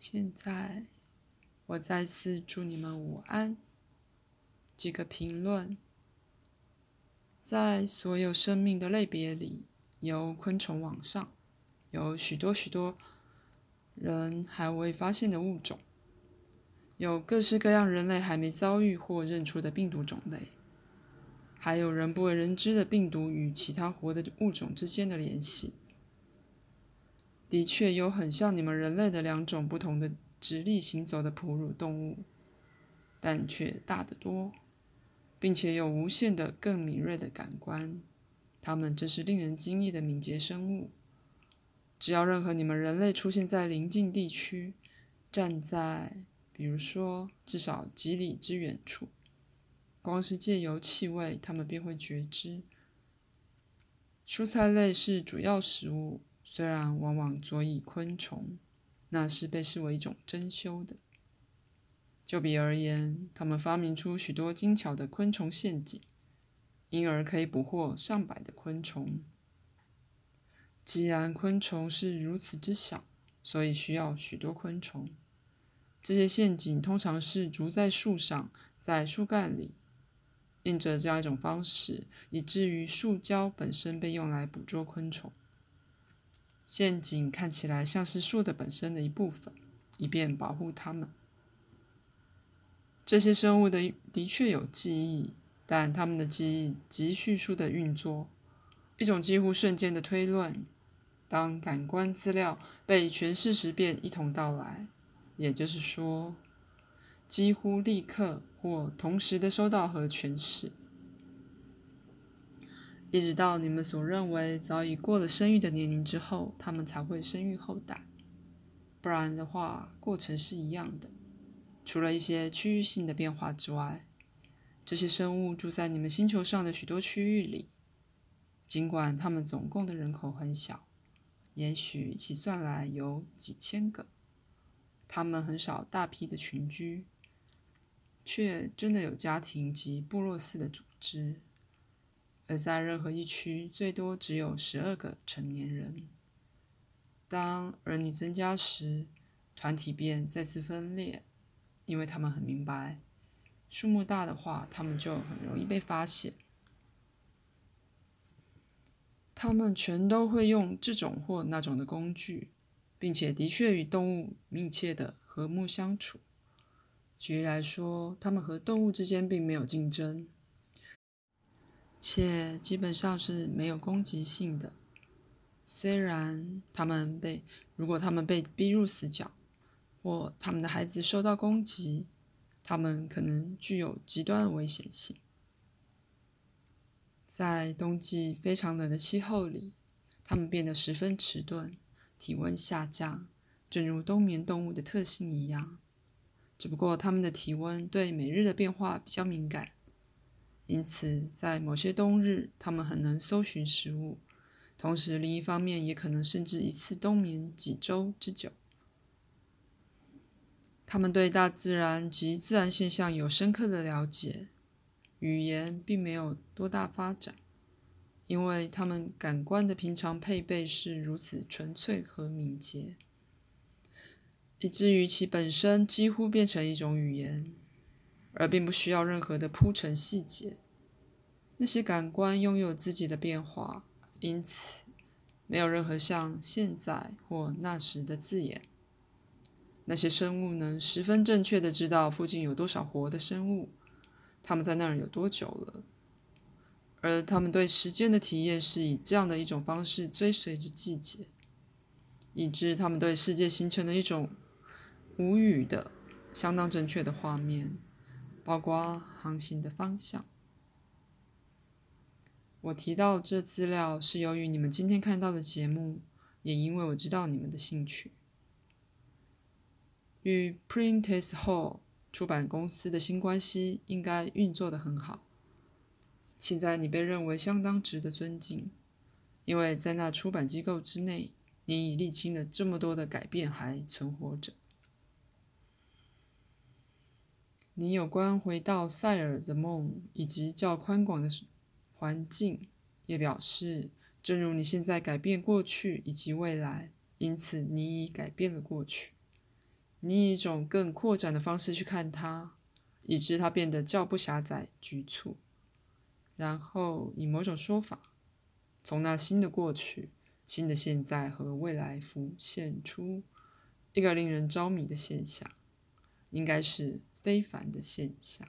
现在，我再次祝你们午安。几个评论：在所有生命的类别里，由昆虫往上，有许多许多人还未发现的物种，有各式各样人类还没遭遇或认出的病毒种类，还有人不为人知的病毒与其他活的物种之间的联系。的确有很像你们人类的两种不同的直立行走的哺乳动物，但却大得多，并且有无限的更敏锐的感官。它们真是令人惊异的敏捷生物。只要任何你们人类出现在邻近地区，站在比如说至少几里之远处，光是借由气味，它们便会觉知。蔬菜类是主要食物。虽然往往佐以昆虫，那是被视为一种珍馐的。就比而言，他们发明出许多精巧的昆虫陷阱，因而可以捕获上百的昆虫。既然昆虫是如此之小，所以需要许多昆虫。这些陷阱通常是筑在树上，在树干里，印着这样一种方式，以至于树胶本身被用来捕捉昆虫。陷阱看起来像是树的本身的一部分，以便保护它们。这些生物的的确有记忆，但它们的记忆极迅速的运作，一种几乎瞬间的推论。当感官资料被诠释时，便一同到来，也就是说，几乎立刻或同时的收到和诠释。一直到你们所认为早已过了生育的年龄之后，他们才会生育后代。不然的话，过程是一样的。除了一些区域性的变化之外，这些生物住在你们星球上的许多区域里。尽管它们总共的人口很小，也许其算来有几千个，它们很少大批的群居，却真的有家庭及部落似的组织。而在任何一区，最多只有十二个成年人。当儿女增加时，团体便再次分裂，因为他们很明白，数目大的话，他们就很容易被发现。他们全都会用这种或那种的工具，并且的确与动物密切的和睦相处。举例来说，他们和动物之间并没有竞争。且基本上是没有攻击性的。虽然他们被，如果他们被逼入死角，或他们的孩子受到攻击，他们可能具有极端的危险性。在冬季非常冷的气候里，他们变得十分迟钝，体温下降，正如冬眠动物的特性一样。只不过他们的体温对每日的变化比较敏感。因此，在某些冬日，它们很能搜寻食物；同时，另一方面，也可能甚至一次冬眠几周之久。它们对大自然及自然现象有深刻的了解，语言并没有多大发展，因为它们感官的平常配备是如此纯粹和敏捷，以至于其本身几乎变成一种语言。而并不需要任何的铺陈细节。那些感官拥有自己的变化，因此没有任何像现在或那时的字眼。那些生物能十分正确的知道附近有多少活的生物，他们在那儿有多久了，而他们对时间的体验是以这样的一种方式追随着季节，以致他们对世界形成了一种无语的、相当正确的画面。包括航行的方向。我提到这资料是由于你们今天看到的节目，也因为我知道你们的兴趣。与 Printess Hall 出版公司的新关系应该运作的很好。现在你被认为相当值得尊敬，因为在那出版机构之内，你已历经了这么多的改变还存活着。你有关回到塞尔的梦以及较宽广的环境，也表示，正如你现在改变过去以及未来，因此你已改变了过去。你以一种更扩展的方式去看它，以致它变得较不狭窄、局促。然后以某种说法，从那新的过去、新的现在和未来浮现出一个令人着迷的现象，应该是非凡的现象。